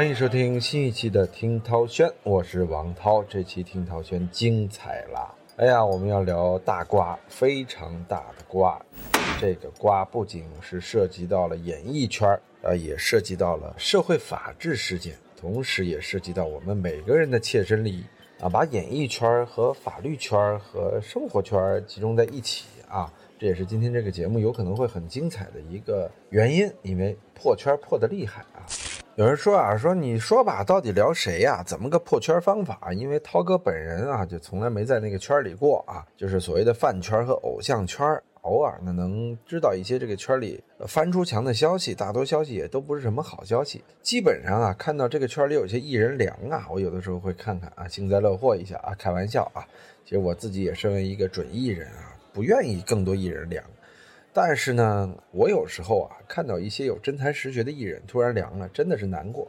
欢迎收听新一期的《听涛轩》，我是王涛。这期《听涛轩》精彩啦！哎呀，我们要聊大瓜，非常大的瓜。这个瓜不仅是涉及到了演艺圈呃，也涉及到了社会法治事件，同时也涉及到我们每个人的切身利益啊！把演艺圈和法律圈和生活圈集中在一起啊！这也是今天这个节目有可能会很精彩的一个原因，因为破圈破的厉害啊！有人说啊，说你说吧，到底聊谁呀？怎么个破圈方法？因为涛哥本人啊，就从来没在那个圈里过啊，就是所谓的饭圈和偶像圈，偶尔呢能知道一些这个圈里翻出墙的消息，大多消息也都不是什么好消息。基本上啊，看到这个圈里有些艺人凉啊，我有的时候会看看啊，幸灾乐祸一下啊，开玩笑啊。其实我自己也身为一个准艺人啊，不愿意更多艺人凉。但是呢，我有时候啊，看到一些有真才实学的艺人突然凉了，真的是难过。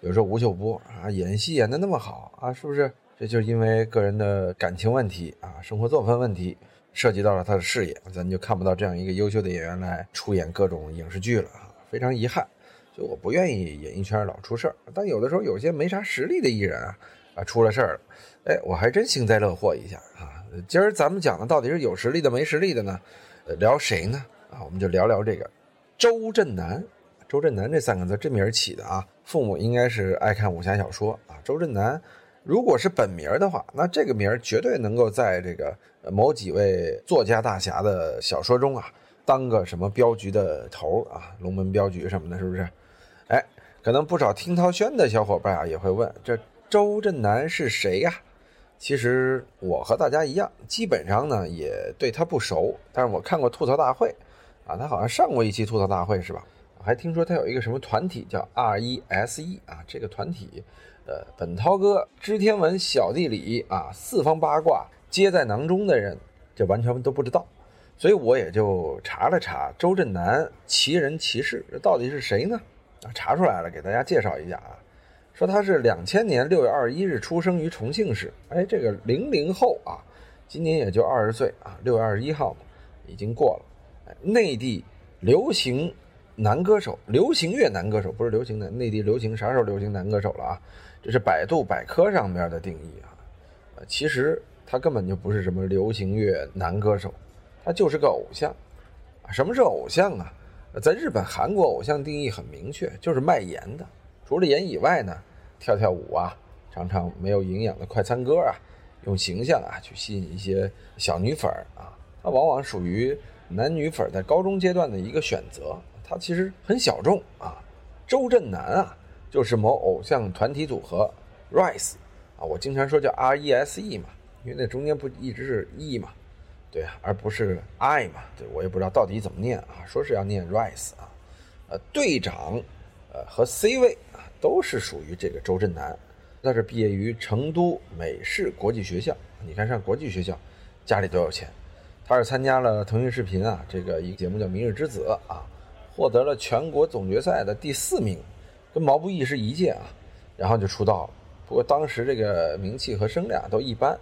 比如说吴秀波啊，演戏演的那么好啊，是不是？这就是因为个人的感情问题啊，生活作风问题，涉及到了他的事业，咱就看不到这样一个优秀的演员来出演各种影视剧了，非常遗憾。就我不愿意演艺圈老出事儿。但有的时候有些没啥实力的艺人啊，啊出了事儿了，哎，我还真幸灾乐祸一下啊。今儿咱们讲的到底是有实力的没实力的呢？聊谁呢？啊，我们就聊聊这个周震南。周震南这三个字，这名起的啊，父母应该是爱看武侠小说啊。周震南，如果是本名的话，那这个名绝对能够在这个某几位作家大侠的小说中啊，当个什么镖局的头啊，龙门镖局什么的，是不是？哎，可能不少听涛轩的小伙伴啊，也会问，这周震南是谁呀？其实我和大家一样，基本上呢也对他不熟，但是我看过吐槽大会，啊，他好像上过一期吐槽大会是吧？还听说他有一个什么团体叫 R E S E 啊，这个团体，呃，本涛哥知天文小地理啊，四方八卦皆在囊中的人，这完全都不知道，所以我也就查了查周震南奇人奇事，这到底是谁呢？啊，查出来了，给大家介绍一下啊。说他是两千年六月二十一日出生于重庆市，哎，这个零零后啊，今年也就二十岁啊，六月二十一号嘛，已经过了。哎，内地流行男歌手，流行乐男歌手，不是流行的，内地流行啥时候流行男歌手了啊？这是百度百科上面的定义啊。呃，其实他根本就不是什么流行乐男歌手，他就是个偶像。什么是偶像啊？在日本、韩国，偶像定义很明确，就是卖颜的。除了颜以外呢，跳跳舞啊，唱唱没有营养的快餐歌啊，用形象啊去吸引一些小女粉儿啊，它往往属于男女粉在高中阶段的一个选择，它其实很小众啊。周震南啊，就是某偶像团体组合 Rise 啊，我经常说叫 R E S E 嘛，因为那中间不一直是 E 嘛，对啊，而不是 I 嘛，对我也不知道到底怎么念啊，说是要念 Rise 啊，呃，队长。呃，和 C 位，都是属于这个周震南。他是毕业于成都美式国际学校。你看上国际学校，家里多有钱。他是参加了腾讯视频啊，这个一个节目叫《明日之子》啊，获得了全国总决赛的第四名，跟毛不易是一届啊。然后就出道了。不过当时这个名气和声量都一般。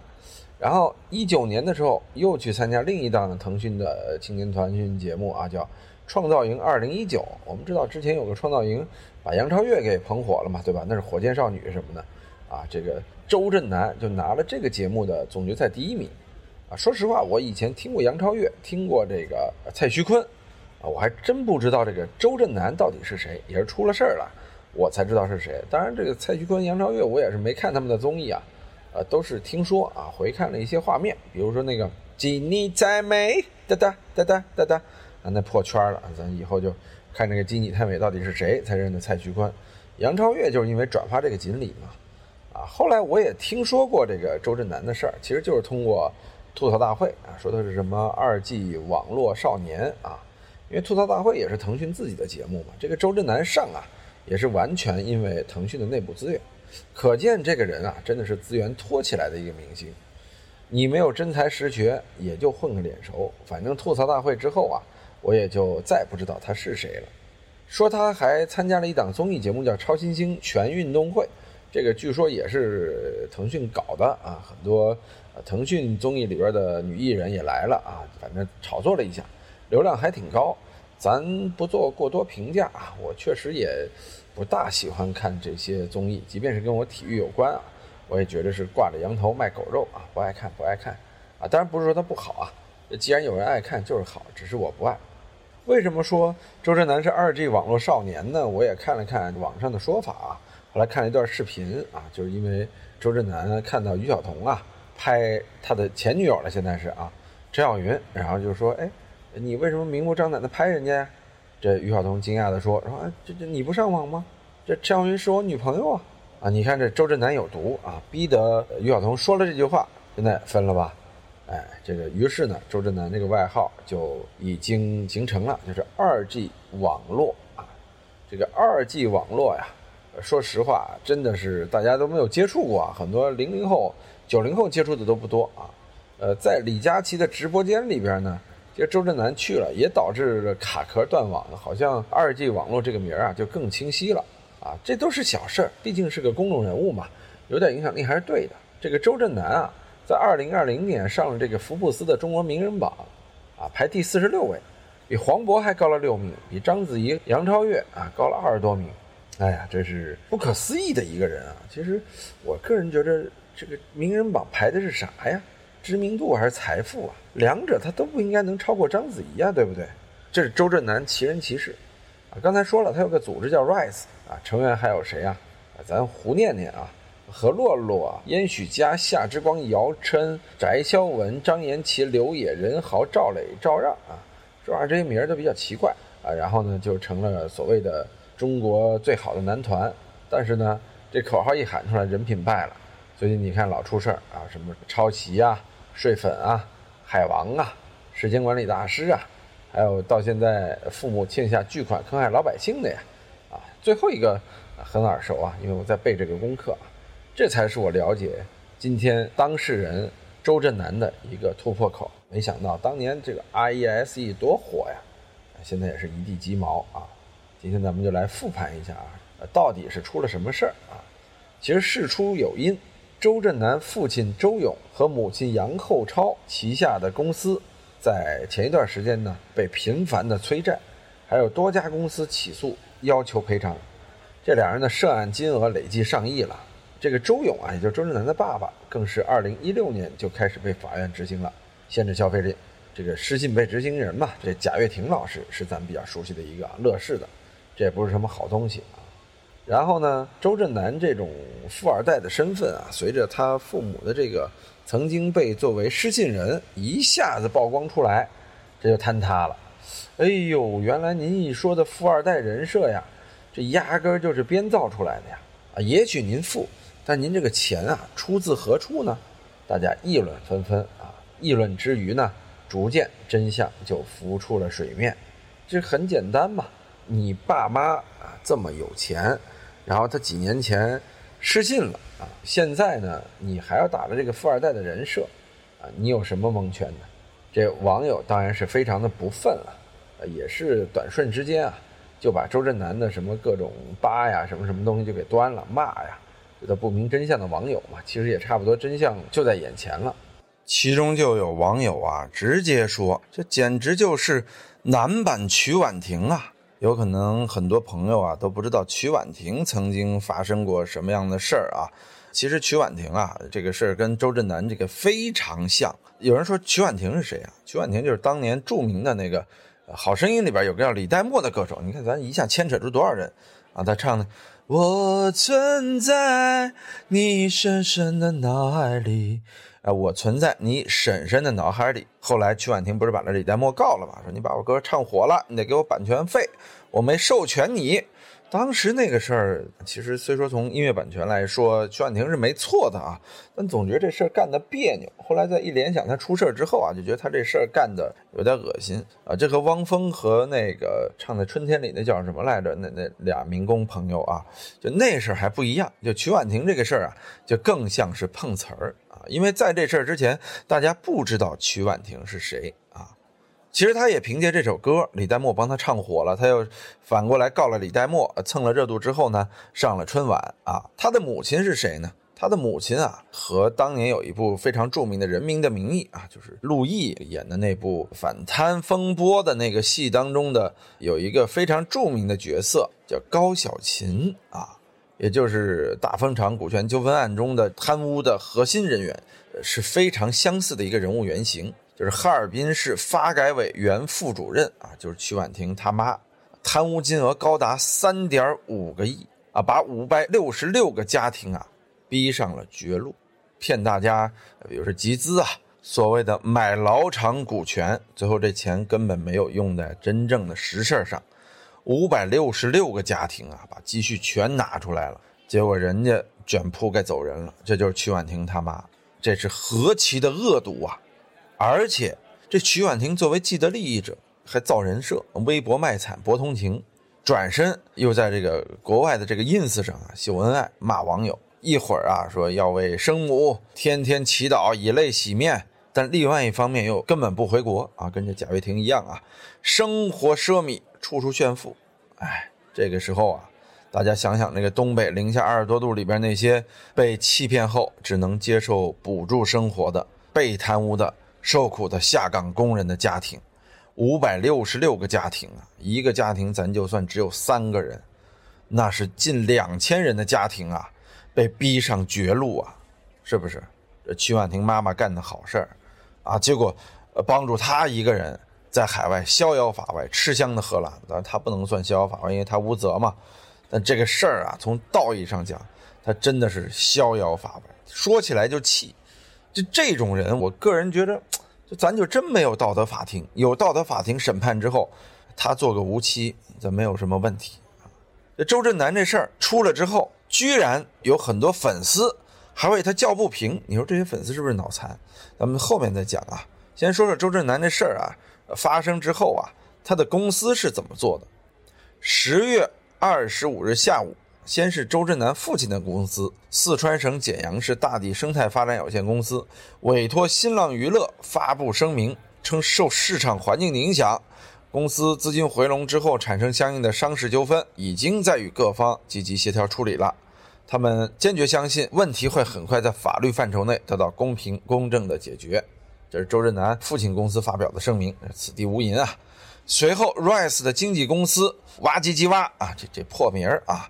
然后一九年的时候，又去参加另一档腾讯的青年团训节目啊，叫。创造营二零一九，我们知道之前有个创造营，把杨超越给捧火了嘛，对吧？那是火箭少女什么的，啊，这个周震南就拿了这个节目的总决赛第一名，啊，说实话，我以前听过杨超越，听过这个蔡徐坤，啊，我还真不知道这个周震南到底是谁，也是出了事儿了，我才知道是谁。当然，这个蔡徐坤、杨超越，我也是没看他们的综艺啊，呃，都是听说啊，回看了一些画面，比如说那个“锦你再美”，哒哒哒哒哒哒。啊，那破圈了，咱以后就看这个金你太美到底是谁才认得蔡徐坤、杨超越，就是因为转发这个锦鲤嘛。啊，后来我也听说过这个周震南的事儿，其实就是通过吐槽大会啊，说他是什么二 G 网络少年啊，因为吐槽大会也是腾讯自己的节目嘛。这个周震南上啊，也是完全因为腾讯的内部资源，可见这个人啊，真的是资源托起来的一个明星。你没有真才实学，也就混个脸熟。反正吐槽大会之后啊。我也就再不知道他是谁了。说他还参加了一档综艺节目，叫《超新星全运动会》，这个据说也是腾讯搞的啊。很多腾讯综艺里边的女艺人也来了啊，反正炒作了一下，流量还挺高。咱不做过多评价啊，我确实也不大喜欢看这些综艺，即便是跟我体育有关啊，我也觉得是挂着羊头卖狗肉啊，不爱看不爱看啊。当然不是说它不好啊，既然有人爱看就是好，只是我不爱。为什么说周震南是二 G 网络少年呢？我也看了看网上的说法啊，后来看了一段视频啊，就是因为周震南看到于晓彤啊拍他的前女友了，现在是啊，陈小云，然后就说，哎，你为什么明目张胆的拍人家呀？这于晓彤惊讶地说，说，哎，这这你不上网吗？这陈小云是我女朋友啊，啊，你看这周震南有毒啊，逼得于晓彤说了这句话，现在分了吧？哎，这个于是呢，周震南这个外号就已经形成了，就是二 G 网络啊。这个二 G 网络呀，说实话，真的是大家都没有接触过啊。很多零零后、九零后接触的都不多啊。呃，在李佳琦的直播间里边呢，这个周震南去了，也导致卡壳断网，好像二 G 网络这个名啊就更清晰了啊。这都是小事儿，毕竟是个公众人物嘛，有点影响力还是对的。这个周震南啊。在二零二零年上了这个福布斯的中国名人榜，啊，排第四十六位，比黄渤还高了六名，比章子怡、杨超越啊高了二十多名。哎呀，这是不可思议的一个人啊！其实，我个人觉得这个名人榜排的是啥呀？知名度还是财富啊？两者他都不应该能超过章子怡啊，对不对？这是周震南奇人奇事，啊，刚才说了，他有个组织叫 Rise 啊，成员还有谁？啊，咱胡念念啊。何洛洛、燕许佳、夏之光、姚琛、翟潇闻、张延齐、刘野、任豪、赵磊、赵让啊，这玩意儿这些名儿都比较奇怪啊。然后呢，就成了所谓的中国最好的男团。但是呢，这口号一喊出来，人品败了。最近你看老出事儿啊，什么抄袭啊、睡粉啊、海王啊、时间管理大师啊，还有到现在父母欠下巨款坑害老百姓的呀。啊，最后一个很耳熟啊，因为我在背这个功课。这才是我了解今天当事人周震南的一个突破口。没想到当年这个 I E S E 多火呀，现在也是一地鸡毛啊。今天咱们就来复盘一下啊，到底是出了什么事儿啊？其实事出有因，周震南父亲周勇和母亲杨厚超旗下的公司在前一段时间呢被频繁的催债，还有多家公司起诉要求赔偿，这两人的涉案金额累计上亿了。这个周勇啊，也就是周震南的爸爸，更是二零一六年就开始被法院执行了限制消费令。这个失信被执行人嘛，这贾跃亭老师是咱们比较熟悉的一个乐视的，这也不是什么好东西啊。然后呢，周震南这种富二代的身份啊，随着他父母的这个曾经被作为失信人一下子曝光出来，这就坍塌了。哎呦，原来您一说的富二代人设呀，这压根儿就是编造出来的呀！啊，也许您富。但您这个钱啊，出自何处呢？大家议论纷纷啊。议论之余呢，逐渐真相就浮出了水面。这很简单嘛，你爸妈啊这么有钱，然后他几年前失信了啊，现在呢你还要打着这个富二代的人设啊，你有什么蒙圈的？这网友当然是非常的不忿了，也是短瞬之间啊，就把周震南的什么各种疤呀、什么什么东西就给端了，骂呀。觉得不明真相的网友嘛，其实也差不多，真相就在眼前了。其中就有网友啊，直接说这简直就是男版曲婉婷啊！有可能很多朋友啊都不知道曲婉婷曾经发生过什么样的事儿啊。其实曲婉婷啊，这个事儿跟周震南这个非常像。有人说曲婉婷是谁啊？曲婉婷就是当年著名的那个《好声音》里边有个叫李代沫的歌手。你看咱一下牵扯出多少人啊？他唱的。我存在你深深的脑海里，啊，我存在你婶婶的脑海里。后来曲婉婷不是把那李代沫告了吗？说你把我歌唱火了，你得给我版权费，我没授权你。当时那个事儿，其实虽说从音乐版权来说，曲婉婷是没错的啊，但总觉得这事儿干的别扭。后来再一联想，他出事儿之后啊，就觉得他这事儿干的有点恶心啊。这和汪峰和那个唱在春天里那叫什么来着？那那俩民工朋友啊，就那事儿还不一样。就曲婉婷这个事儿啊，就更像是碰瓷儿啊，因为在这事儿之前，大家不知道曲婉婷是谁。其实他也凭借这首歌，李代沫帮他唱火了，他又反过来告了李代沫，蹭了热度之后呢，上了春晚啊。他的母亲是谁呢？他的母亲啊，和当年有一部非常著名的《人民的名义》啊，就是陆毅演的那部反贪风波的那个戏当中的，有一个非常著名的角色叫高小琴啊，也就是大风厂股权纠纷案中的贪污的核心人员，是非常相似的一个人物原型，就是哈尔滨市发改委原副主任啊，就是曲婉婷他妈，贪污金额高达三点五个亿啊，把五百六十六个家庭啊。逼上了绝路，骗大家，比如说集资啊，所谓的买劳场股权，最后这钱根本没有用在真正的实事上。五百六十六个家庭啊，把积蓄全拿出来了，结果人家卷铺盖走人了。这就是曲婉婷他妈，这是何其的恶毒啊！而且这曲婉婷作为既得利益者，还造人设，微博卖惨博同情，转身又在这个国外的这个 ins 上啊秀恩爱骂网友。一会儿啊，说要为生母天天祈祷，以泪洗面；但另外一方面又根本不回国啊，跟这贾跃亭一样啊，生活奢靡，处处炫富。哎，这个时候啊，大家想想那个东北零下二十多度里边那些被欺骗后只能接受补助生活的、被贪污的、受苦的下岗工人的家庭，五百六十六个家庭啊，一个家庭咱就算只有三个人，那是近两千人的家庭啊。被逼上绝路啊，是不是？这曲婉婷妈妈干的好事儿啊，结果帮助她一个人在海外逍遥法外，吃香的喝辣。当然她不能算逍遥法外，因为她无责嘛。但这个事儿啊，从道义上讲，她真的是逍遥法外。说起来就气，就这种人，我个人觉得，就咱就真没有道德法庭。有道德法庭审判之后，他做个无期，这没有什么问题。这周震南这事儿出了之后。居然有很多粉丝还为他叫不平，你说这些粉丝是不是脑残？咱们后面再讲啊。先说说周震南这事儿啊，发生之后啊，他的公司是怎么做的？十月二十五日下午，先是周震南父亲的公司四川省简阳市大地生态发展有限公司委托新浪娱乐发布声明，称受市场环境的影响。公司资金回笼之后产生相应的商事纠纷，已经在与各方积极协调处理了。他们坚决相信问题会很快在法律范畴内得到公平公正的解决。这是周震南父亲公司发表的声明，此地无银啊。随后，Rise 的经纪公司哇唧唧哇啊，这这破名儿啊，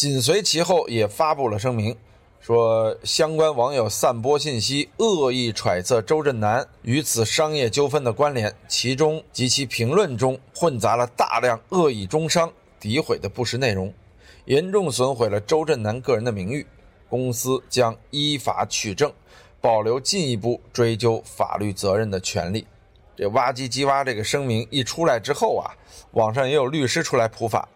紧随其后也发布了声明。说相关网友散播信息，恶意揣测周震南与此商业纠纷的关联，其中及其评论中混杂了大量恶意中伤、诋毁的不实内容，严重损毁了周震南个人的名誉。公司将依法取证，保留进一步追究法律责任的权利。这哇唧唧哇这个声明一出来之后啊，网上也有律师出来普法，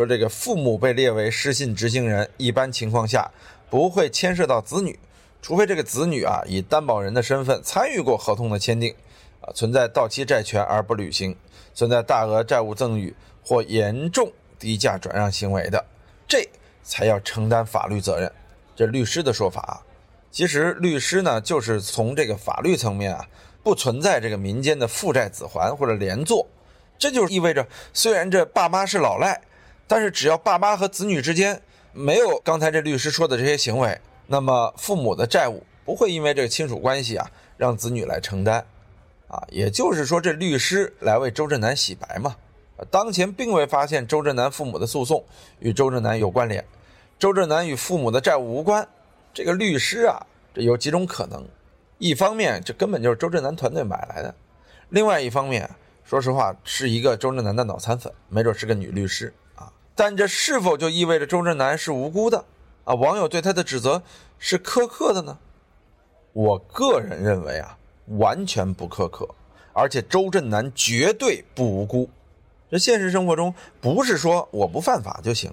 说这个父母被列为失信执行人，一般情况下。不会牵涉到子女，除非这个子女啊以担保人的身份参与过合同的签订，啊存在到期债权而不履行，存在大额债务赠与或严重低价转让行为的，这才要承担法律责任。这律师的说法啊，其实律师呢就是从这个法律层面啊，不存在这个民间的父债子还或者连坐，这就意味着虽然这爸妈是老赖，但是只要爸妈和子女之间。没有刚才这律师说的这些行为，那么父母的债务不会因为这个亲属关系啊让子女来承担，啊，也就是说这律师来为周震南洗白嘛。当前并未发现周震南父母的诉讼与周震南有关联，周震南与父母的债务无关。这个律师啊，这有几种可能：一方面这根本就是周震南团队买来的；另外一方面，说实话是一个周震南的脑残粉，没准是个女律师。但这是否就意味着周震南是无辜的啊？网友对他的指责是苛刻的呢？我个人认为啊，完全不苛刻，而且周震南绝对不无辜。这现实生活中不是说我不犯法就行，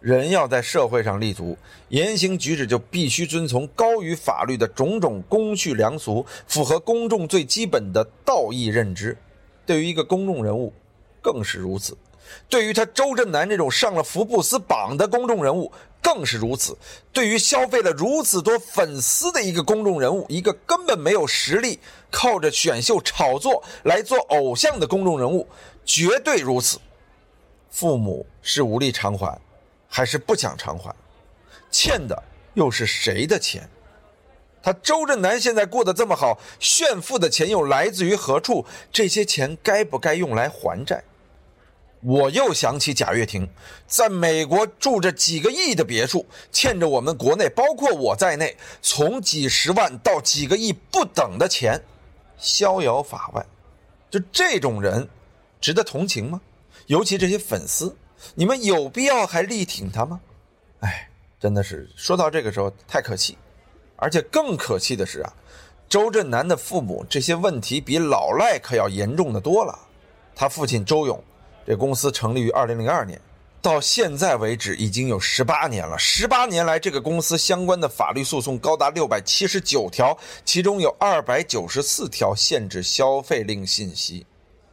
人要在社会上立足，言行举止就必须遵从高于法律的种种公序良俗，符合公众最基本的道义认知。对于一个公众人物，更是如此。对于他周震南这种上了福布斯榜的公众人物更是如此。对于消费了如此多粉丝的一个公众人物，一个根本没有实力、靠着选秀炒作来做偶像的公众人物，绝对如此。父母是无力偿还，还是不想偿还？欠的又是谁的钱？他周震南现在过得这么好，炫富的钱又来自于何处？这些钱该不该用来还债？我又想起贾跃亭，在美国住着几个亿的别墅，欠着我们国内，包括我在内，从几十万到几个亿不等的钱，逍遥法外。就这种人，值得同情吗？尤其这些粉丝，你们有必要还力挺他吗？哎，真的是说到这个时候太可气。而且更可气的是啊，周震南的父母这些问题比老赖可要严重的多了。他父亲周勇，这公司成立于二零零二年，到现在为止已经有十八年了。十八年来，这个公司相关的法律诉讼高达六百七十九条，其中有二百九十四条限制消费令信息。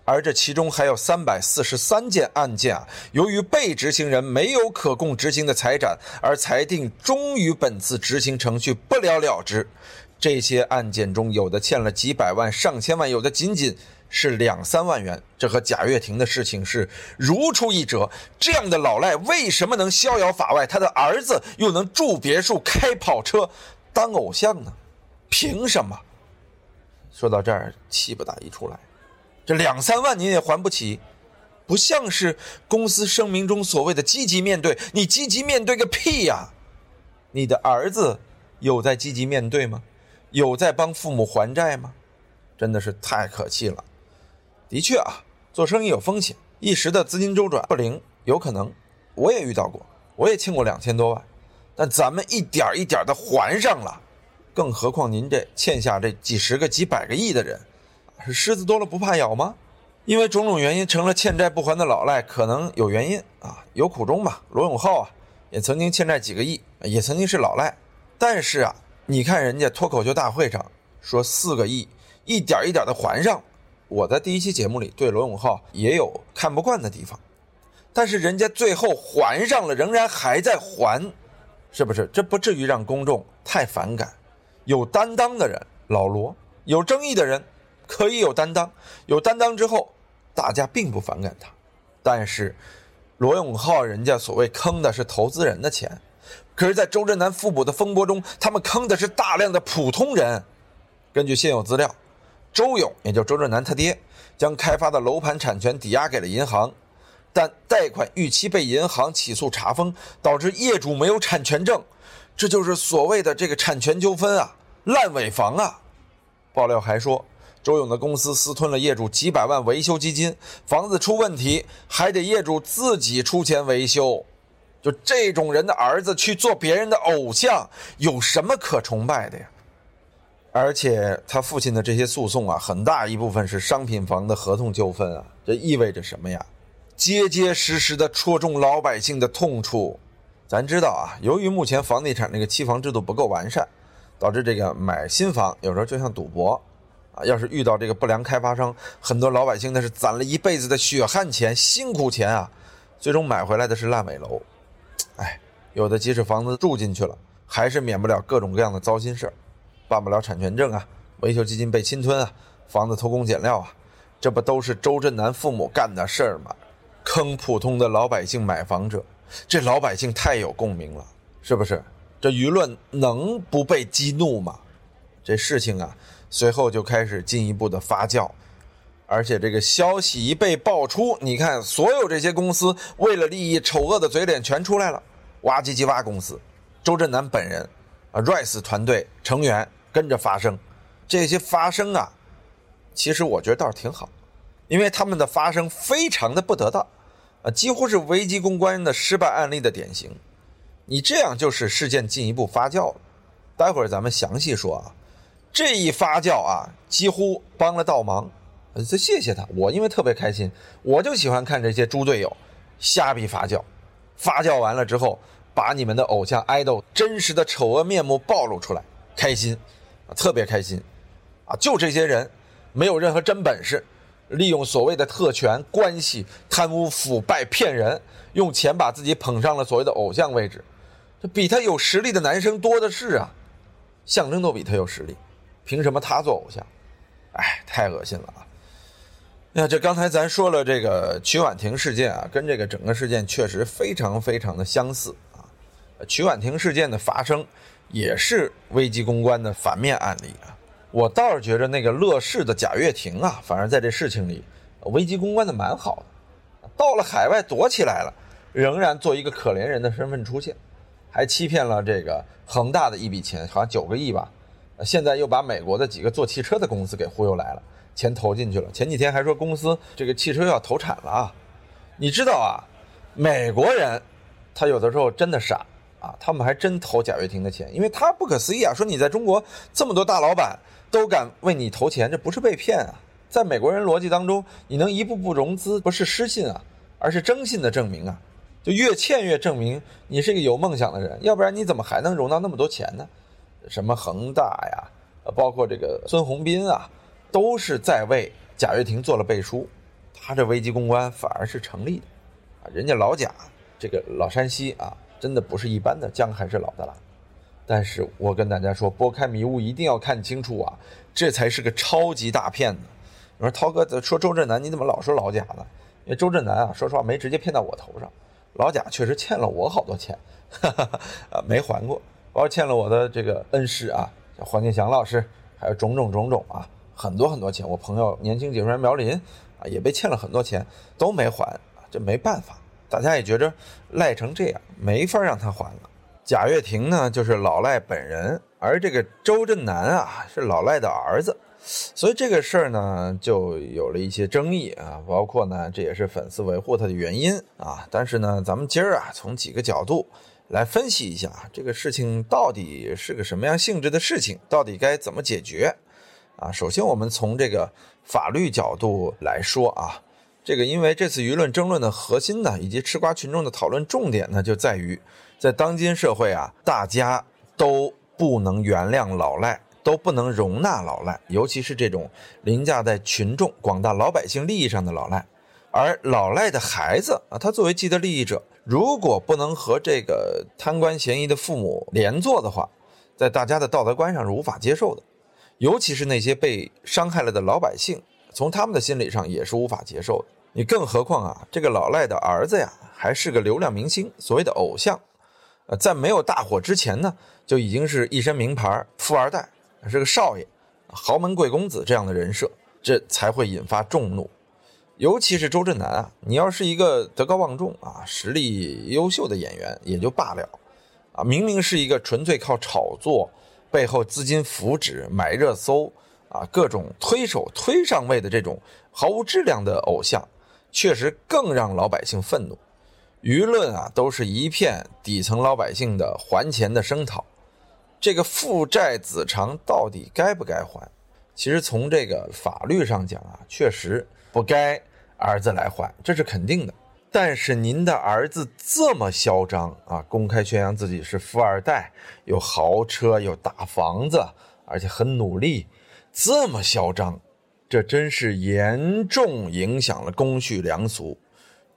而这其中还有三百四十三件案件啊，由于被执行人没有可供执行的财产，而裁定终于本次执行程序不了了之。这些案件中，有的欠了几百万、上千万，有的仅仅是两三万元。这和贾跃亭的事情是如出一辙。这样的老赖为什么能逍遥法外？他的儿子又能住别墅、开跑车、当偶像呢？凭什么？说到这儿，气不打一处来。这两三万你也还不起，不像是公司声明中所谓的积极面对。你积极面对个屁呀！你的儿子有在积极面对吗？有在帮父母还债吗？真的是太可气了。的确啊，做生意有风险，一时的资金周转不灵，有可能。我也遇到过，我也欠过两千多万，但咱们一点一点的还上了。更何况您这欠下这几十个、几百个亿的人。是狮子多了不怕咬吗？因为种种原因成了欠债不还的老赖，可能有原因啊，有苦衷吧。罗永浩啊，也曾经欠债几个亿，也曾经是老赖。但是啊，你看人家脱口秀大会上说四个亿，一点一点的还上。我在第一期节目里对罗永浩也有看不惯的地方，但是人家最后还上了，仍然还在还，是不是？这不至于让公众太反感。有担当的人，老罗；有争议的人。可以有担当，有担当之后，大家并不反感他。但是，罗永浩人家所谓坑的是投资人的钱，可是，在周震南复补的风波中，他们坑的是大量的普通人。根据现有资料，周勇也就周震南他爹，将开发的楼盘产权抵押给了银行，但贷款逾期被银行起诉查封，导致业主没有产权证，这就是所谓的这个产权纠纷啊，烂尾房啊。爆料还说。周勇的公司私吞了业主几百万维修基金，房子出问题还得业主自己出钱维修。就这种人的儿子去做别人的偶像，有什么可崇拜的呀？而且他父亲的这些诉讼啊，很大一部分是商品房的合同纠纷啊，这意味着什么呀？结结实实的戳中老百姓的痛处。咱知道啊，由于目前房地产这个期房制度不够完善，导致这个买新房有时候就像赌博啊。要是遇到这个不良开发商，很多老百姓那是攒了一辈子的血汗钱、辛苦钱啊，最终买回来的是烂尾楼。哎，有的即使房子住进去了，还是免不了各种各样的糟心事儿，办不了产权证啊，维修基金被侵吞啊，房子偷工减料啊，这不都是周震南父母干的事儿吗？坑普通的老百姓买房者，这老百姓太有共鸣了，是不是？这舆论能不被激怒吗？这事情啊。随后就开始进一步的发酵，而且这个消息一被爆出，你看所有这些公司为了利益，丑恶的嘴脸全出来了。挖唧唧挖公司，周震南本人啊，Rise 团队成员跟着发声，这些发声啊，其实我觉得倒是挺好，因为他们的发声非常的不得当，啊，几乎是危机公关的失败案例的典型。你这样就使事件进一步发酵了。待会儿咱们详细说啊。这一发酵啊，几乎帮了倒忙，再谢谢他。我因为特别开心，我就喜欢看这些猪队友瞎逼发酵，发酵完了之后，把你们的偶像 idol 真实的丑恶面目暴露出来，开心，特别开心，啊，就这些人没有任何真本事，利用所谓的特权关系贪污腐败骗人，用钱把自己捧上了所谓的偶像位置，这比他有实力的男生多的是啊，象征都比他有实力。凭什么他做偶像？哎，太恶心了啊！那这刚才咱说了这个曲婉婷事件啊，跟这个整个事件确实非常非常的相似啊。曲婉婷事件的发生也是危机公关的反面案例啊。我倒是觉着那个乐视的贾跃亭啊，反而在这事情里危机公关的蛮好的，到了海外躲起来了，仍然做一个可怜人的身份出现，还欺骗了这个恒大的一笔钱，好像九个亿吧。现在又把美国的几个做汽车的公司给忽悠来了，钱投进去了。前几天还说公司这个汽车要投产了啊！你知道啊，美国人他有的时候真的傻啊，他们还真投贾跃亭的钱，因为他不可思议啊，说你在中国这么多大老板都敢为你投钱，这不是被骗啊！在美国人逻辑当中，你能一步步融资，不是失信啊，而是征信的证明啊，就越欠越证明你是一个有梦想的人，要不然你怎么还能融到那么多钱呢？什么恒大呀，包括这个孙宏斌啊，都是在为贾跃亭做了背书，他这危机公关反而是成立的，啊，人家老贾这个老山西啊，真的不是一般的姜还是老的辣，但是我跟大家说，拨开迷雾一定要看清楚啊，这才是个超级大骗子。你说涛哥说周震南，你怎么老说老贾呢？因为周震南啊，说实话没直接骗到我头上，老贾确实欠了我好多钱，哈哈哈，啊，没还过。包括欠了我的这个恩师啊，像黄健翔老师，还有种种种种啊，很多很多钱。我朋友年轻解说员苗林啊，也被欠了很多钱，都没还，这没办法。大家也觉着赖成这样，没法让他还了。贾跃亭呢，就是老赖本人，而这个周震南啊，是老赖的儿子，所以这个事儿呢，就有了一些争议啊，包括呢，这也是粉丝维护他的原因啊。但是呢，咱们今儿啊，从几个角度。来分析一下这个事情到底是个什么样性质的事情，到底该怎么解决？啊，首先我们从这个法律角度来说啊，这个因为这次舆论争论的核心呢，以及吃瓜群众的讨论重点呢，就在于在当今社会啊，大家都不能原谅老赖，都不能容纳老赖，尤其是这种凌驾在群众广大老百姓利益上的老赖。而老赖的孩子啊，他作为既得利益者，如果不能和这个贪官嫌疑的父母连坐的话，在大家的道德观上是无法接受的，尤其是那些被伤害了的老百姓，从他们的心理上也是无法接受的。你更何况啊，这个老赖的儿子呀，还是个流量明星，所谓的偶像，呃，在没有大火之前呢，就已经是一身名牌，富二代，是个少爷，豪门贵公子这样的人设，这才会引发众怒。尤其是周震南啊，你要是一个德高望重啊、实力优秀的演员也就罢了，啊，明明是一个纯粹靠炒作、背后资金扶植、买热搜啊、各种推手推上位的这种毫无质量的偶像，确实更让老百姓愤怒。舆论啊，都是一片底层老百姓的还钱的声讨。这个父债子偿到底该不该还？其实从这个法律上讲啊，确实不该。儿子来还，这是肯定的。但是您的儿子这么嚣张啊，公开宣扬自己是富二代，有豪车，有大房子，而且很努力，这么嚣张，这真是严重影响了公序良俗，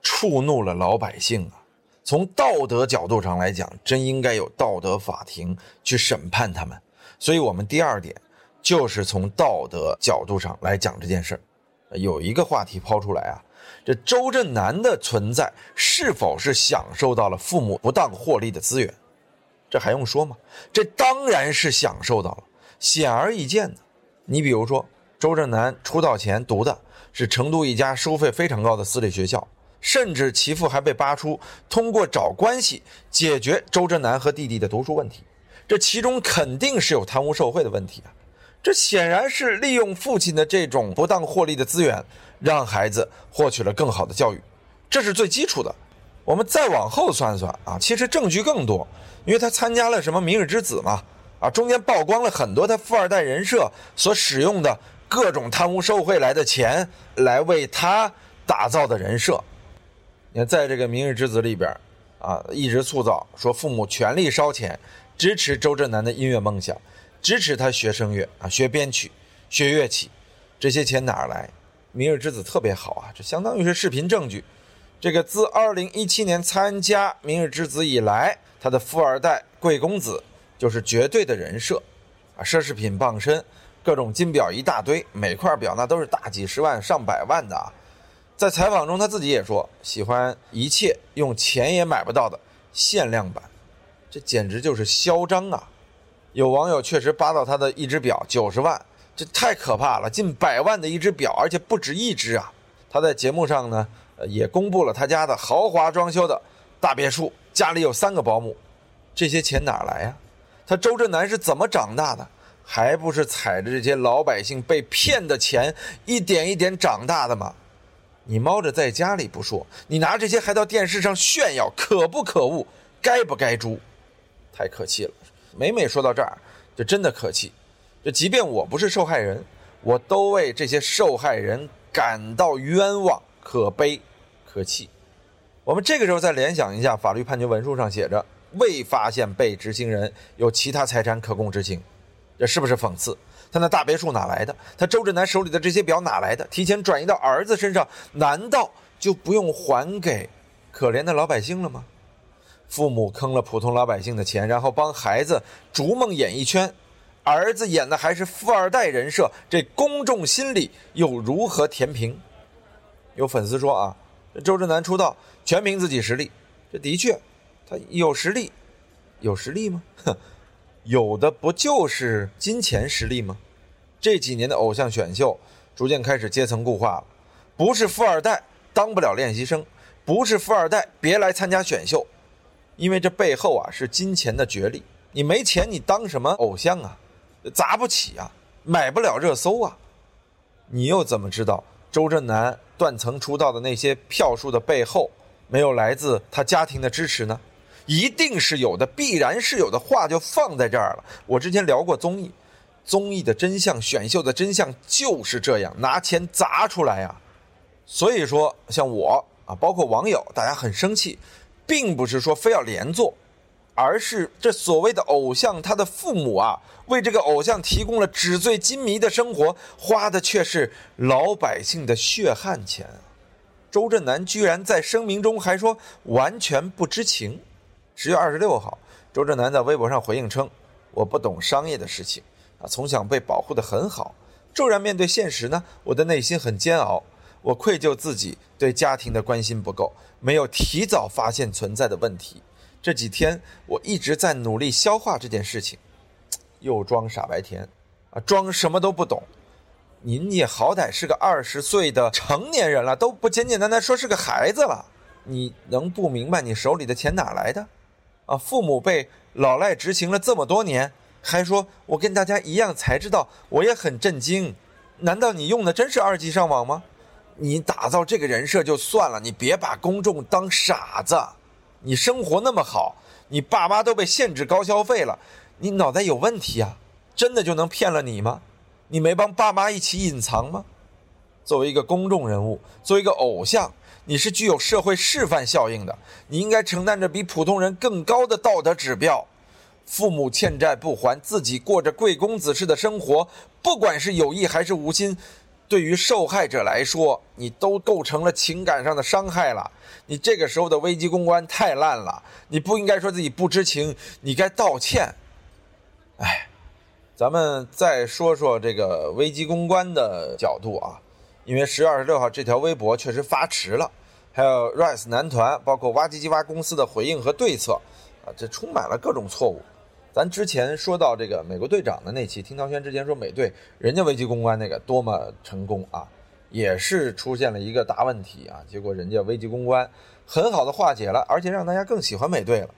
触怒了老百姓啊！从道德角度上来讲，真应该有道德法庭去审判他们。所以，我们第二点就是从道德角度上来讲这件事儿。有一个话题抛出来啊，这周震南的存在是否是享受到了父母不当获利的资源？这还用说吗？这当然是享受到了，显而易见的。你比如说，周震南出道前读的是成都一家收费非常高的私立学校，甚至其父还被扒出通过找关系解决周震南和弟弟的读书问题，这其中肯定是有贪污受贿的问题啊。这显然是利用父亲的这种不当获利的资源，让孩子获取了更好的教育，这是最基础的。我们再往后算算啊，其实证据更多，因为他参加了什么《明日之子》嘛，啊，中间曝光了很多他富二代人设所使用的各种贪污受贿来的钱，来为他打造的人设。你看，在这个《明日之子》里边，啊，一直塑造说父母全力烧钱支持周震南的音乐梦想。支持他学声乐啊，学编曲，学乐器，这些钱哪儿来？明日之子特别好啊，这相当于是视频证据。这个自2017年参加明日之子以来，他的富二代贵公子就是绝对的人设啊，奢侈品傍身，各种金表一大堆，每块表那都是大几十万、上百万的啊。在采访中，他自己也说，喜欢一切用钱也买不到的限量版。这简直就是嚣张啊！有网友确实扒到他的一只表九十万，这太可怕了，近百万的一只表，而且不止一只啊！他在节目上呢，也公布了他家的豪华装修的大别墅，家里有三个保姆，这些钱哪来呀？他周震南是怎么长大的？还不是踩着这些老百姓被骗的钱一点一点长大的吗？你猫着在家里不说，你拿这些还到电视上炫耀，可不可恶？该不该诛？太可气了！每每说到这儿，就真的可气。就即便我不是受害人，我都为这些受害人感到冤枉、可悲、可气。我们这个时候再联想一下，法律判决文书上写着未发现被执行人有其他财产可供执行，这是不是讽刺？他那大别墅哪来的？他周震南手里的这些表哪来的？提前转移到儿子身上，难道就不用还给可怜的老百姓了吗？父母坑了普通老百姓的钱，然后帮孩子逐梦演艺圈，儿子演的还是富二代人设，这公众心里又如何填平？有粉丝说啊，周震南出道全凭自己实力，这的确，他有实力，有实力吗？哼。有的不就是金钱实力吗？这几年的偶像选秀逐渐开始阶层固化了，不是富二代当不了练习生，不是富二代别来参加选秀，因为这背后啊是金钱的角力。你没钱，你当什么偶像啊？砸不起啊，买不了热搜啊。你又怎么知道周震南断层出道的那些票数的背后没有来自他家庭的支持呢？一定是有的，必然是有的。话就放在这儿了。我之前聊过综艺，综艺的真相、选秀的真相就是这样，拿钱砸出来呀。所以说，像我啊，包括网友，大家很生气，并不是说非要连坐，而是这所谓的偶像，他的父母啊，为这个偶像提供了纸醉金迷的生活，花的却是老百姓的血汗钱。周震南居然在声明中还说完全不知情。十月二十六号，周震南在微博上回应称：“我不懂商业的事情，啊，从小被保护得很好。骤然面对现实呢，我的内心很煎熬。我愧疚自己对家庭的关心不够，没有提早发现存在的问题。这几天我一直在努力消化这件事情。又装傻白甜，啊，装什么都不懂。您也好歹是个二十岁的成年人了，都不简简单单说是个孩子了。你能不明白你手里的钱哪来的？”啊！父母被老赖执行了这么多年，还说我跟大家一样才知道，我也很震惊。难道你用的真是二 G 上网吗？你打造这个人设就算了，你别把公众当傻子。你生活那么好，你爸妈都被限制高消费了，你脑袋有问题啊？真的就能骗了你吗？你没帮爸妈一起隐藏吗？作为一个公众人物，作为一个偶像。你是具有社会示范效应的，你应该承担着比普通人更高的道德指标。父母欠债不还，自己过着贵公子式的生活，不管是有意还是无心，对于受害者来说，你都构成了情感上的伤害了。你这个时候的危机公关太烂了，你不应该说自己不知情，你该道歉。哎，咱们再说说这个危机公关的角度啊。因为十月二十六号这条微博确实发迟了，还有 Rise 男团，包括挖机机挖公司的回应和对策，啊，这充满了各种错误。咱之前说到这个美国队长的那期，听涛轩之前说美队人家危机公关那个多么成功啊，也是出现了一个大问题啊，结果人家危机公关很好的化解了，而且让大家更喜欢美队了。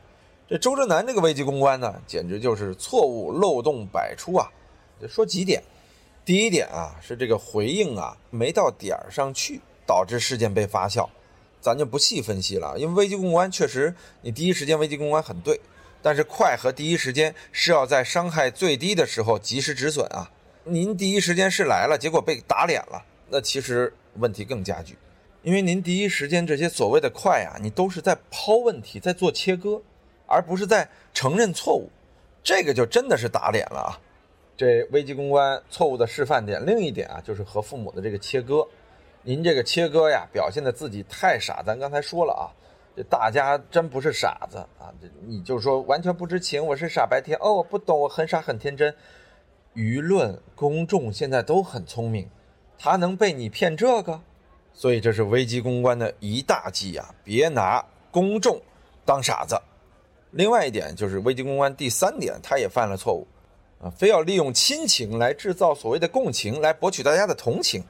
这周震南这个危机公关呢，简直就是错误漏洞百出啊！说几点。第一点啊，是这个回应啊没到点儿上去，导致事件被发酵，咱就不细分析了。因为危机公关确实，你第一时间危机公关很对，但是快和第一时间是要在伤害最低的时候及时止损啊。您第一时间是来了，结果被打脸了，那其实问题更加剧。因为您第一时间这些所谓的快啊，你都是在抛问题，在做切割，而不是在承认错误，这个就真的是打脸了啊。这危机公关错误的示范点，另一点啊，就是和父母的这个切割。您这个切割呀，表现的自己太傻。咱刚才说了啊，这大家真不是傻子啊，这你就说完全不知情，我是傻白甜哦，我不懂，我很傻很天真。舆论公众现在都很聪明，他能被你骗这个？所以这是危机公关的一大忌啊，别拿公众当傻子。另外一点就是危机公关第三点，他也犯了错误，啊，非要利用亲情来制造所谓的共情，来博取大家的同情。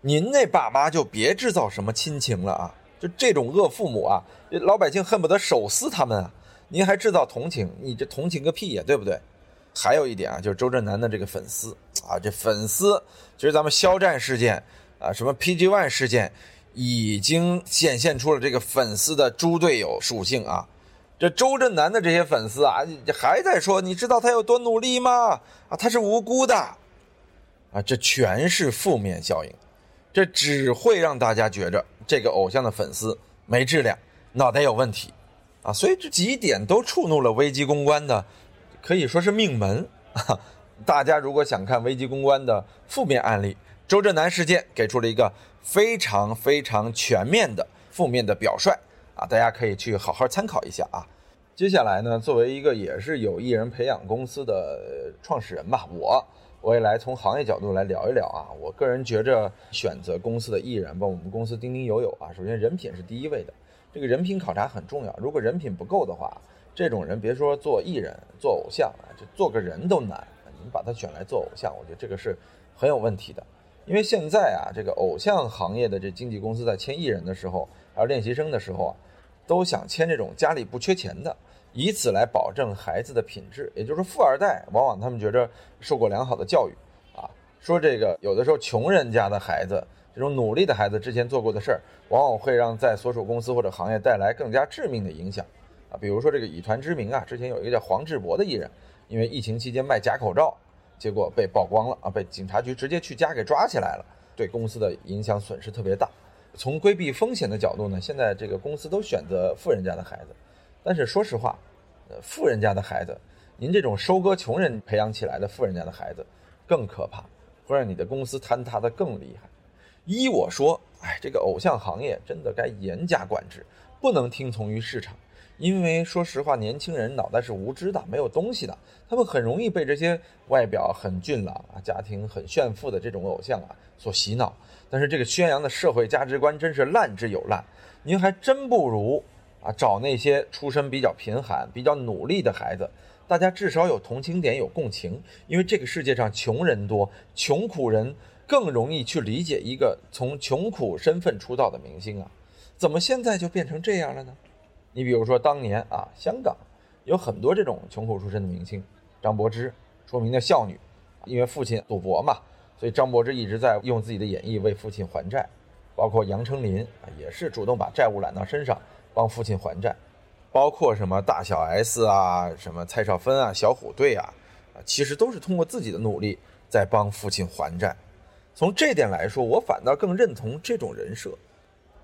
您那爸妈就别制造什么亲情了啊！就这种恶父母啊，老百姓恨不得手撕他们啊！您还制造同情，你这同情个屁呀，对不对？还有一点啊，就是周震南的这个粉丝啊，这粉丝其实咱们肖战事件啊，什么 PG One 事件，已经显现出了这个粉丝的猪队友属性啊。这周震南的这些粉丝啊，还在说，你知道他有多努力吗？啊，他是无辜的，啊，这全是负面效应。这只会让大家觉着这个偶像的粉丝没质量，脑袋有问题，啊，所以这几点都触怒了危机公关的，可以说是命门。大家如果想看危机公关的负面案例，周震南事件给出了一个非常非常全面的负面的表率，啊，大家可以去好好参考一下啊。接下来呢，作为一个也是有艺人培养公司的创始人吧，我。我也来从行业角度来聊一聊啊，我个人觉着选择公司的艺人，包括我们公司丁丁友友啊，首先人品是第一位的，这个人品考察很重要。如果人品不够的话，这种人别说做艺人、做偶像啊，就做个人都难。你把他选来做偶像，我觉得这个是很有问题的。因为现在啊，这个偶像行业的这经纪公司在签艺人的时候，而练习生的时候啊，都想签这种家里不缺钱的。以此来保证孩子的品质，也就是富二代往往他们觉着受过良好的教育，啊，说这个有的时候穷人家的孩子，这种努力的孩子之前做过的事儿，往往会让在所属公司或者行业带来更加致命的影响，啊，比如说这个以团之名啊，之前有一个叫黄志博的艺人，因为疫情期间卖假口罩，结果被曝光了啊，被警察局直接去家给抓起来了，对公司的影响损失特别大。从规避风险的角度呢，现在这个公司都选择富人家的孩子。但是说实话，呃，富人家的孩子，您这种收割穷人培养起来的富人家的孩子，更可怕，会让你的公司坍塌的更厉害。依我说，哎，这个偶像行业真的该严加管制，不能听从于市场。因为说实话，年轻人脑袋是无知的，没有东西的，他们很容易被这些外表很俊朗啊、家庭很炫富的这种偶像啊所洗脑。但是这个宣扬的社会价值观真是烂之有烂，您还真不如。啊，找那些出身比较贫寒、比较努力的孩子，大家至少有同情点、有共情，因为这个世界上穷人多，穷苦人更容易去理解一个从穷苦身份出道的明星啊。怎么现在就变成这样了呢？你比如说当年啊，香港有很多这种穷苦出身的明星，张柏芝出名的孝女，因为父亲赌博嘛，所以张柏芝一直在用自己的演绎为父亲还债，包括杨丞琳啊，也是主动把债务揽到身上。帮父亲还债，包括什么大小 S 啊，什么蔡少芬啊，小虎队啊，啊，其实都是通过自己的努力在帮父亲还债。从这点来说，我反倒更认同这种人设。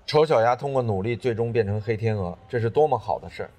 丑小鸭通过努力最终变成黑天鹅，这是多么好的事儿！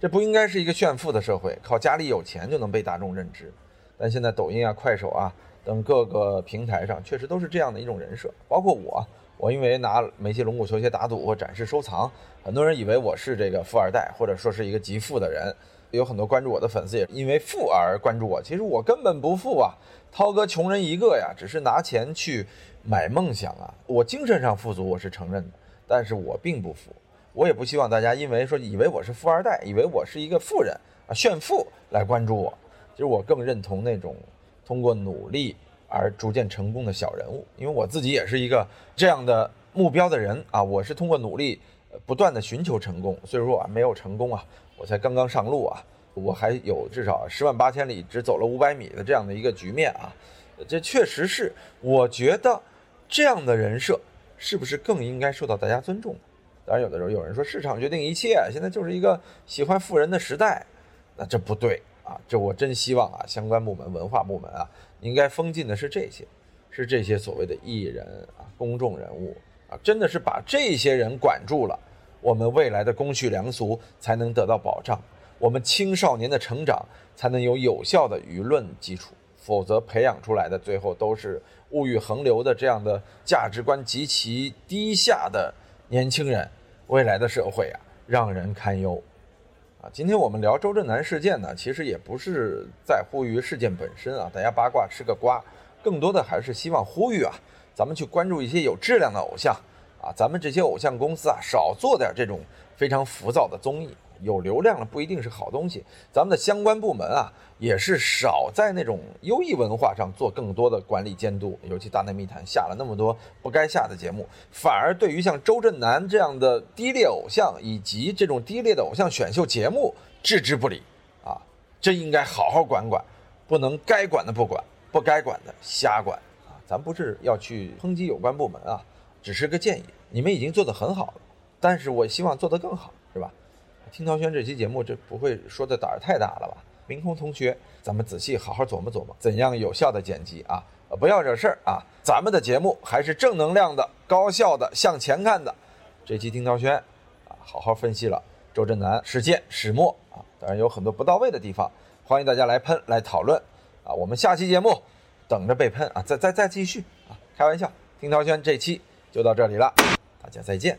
这不应该是一个炫富的社会，靠家里有钱就能被大众认知。但现在抖音啊、快手啊等各个平台上，确实都是这样的一种人设，包括我。我因为拿梅西龙骨球鞋打赌或展示收藏，很多人以为我是这个富二代，或者说是一个极富的人。有很多关注我的粉丝也因为富而关注我。其实我根本不富啊，涛哥穷人一个呀，只是拿钱去买梦想啊。我精神上富足，我是承认的，但是我并不富。我也不希望大家因为说以为我是富二代，以为我是一个富人啊炫富来关注我。其实我更认同那种通过努力。而逐渐成功的小人物，因为我自己也是一个这样的目标的人啊，我是通过努力不断的寻求成功，所以说啊没有成功啊，我才刚刚上路啊，我还有至少十万八千里只走了五百米的这样的一个局面啊，这确实是我觉得这样的人设是不是更应该受到大家尊重？当然有的时候有人说市场决定一切，现在就是一个喜欢富人的时代，那这不对啊，这我真希望啊相关部门文化部门啊。应该封禁的是这些，是这些所谓的艺人啊，公众人物啊，真的是把这些人管住了，我们未来的公序良俗才能得到保障，我们青少年的成长才能有有效的舆论基础，否则培养出来的最后都是物欲横流的这样的价值观极其低下的年轻人，未来的社会啊，让人堪忧。啊，今天我们聊周震南事件呢，其实也不是在乎于事件本身啊，大家八卦吃个瓜，更多的还是希望呼吁啊，咱们去关注一些有质量的偶像啊，咱们这些偶像公司啊，少做点这种非常浮躁的综艺，有流量了不一定是好东西。咱们的相关部门啊，也是少在那种优异文化上做更多的管理监督。尤其《大内密谈》下了那么多不该下的节目，反而对于像周震南这样的低劣偶像以及这种低劣的偶像选秀节目置之不理啊，真应该好好管管，不能该管的不管，不该管的瞎管啊！咱不是要去抨击有关部门啊，只是个建议。你们已经做得很好了，但是我希望做得更好，是吧？听涛轩这期节目，这不会说的胆儿太大了吧？明空同学，咱们仔细好好琢磨琢磨，怎样有效的剪辑啊？不要惹事儿啊！咱们的节目还是正能量的、高效的、向前看的。这期听涛轩啊，好好分析了周震南事件始末啊，当然有很多不到位的地方，欢迎大家来喷来讨论啊。我们下期节目等着被喷啊，再再再继续啊，开玩笑，听涛轩这期就到这里了。大家再见。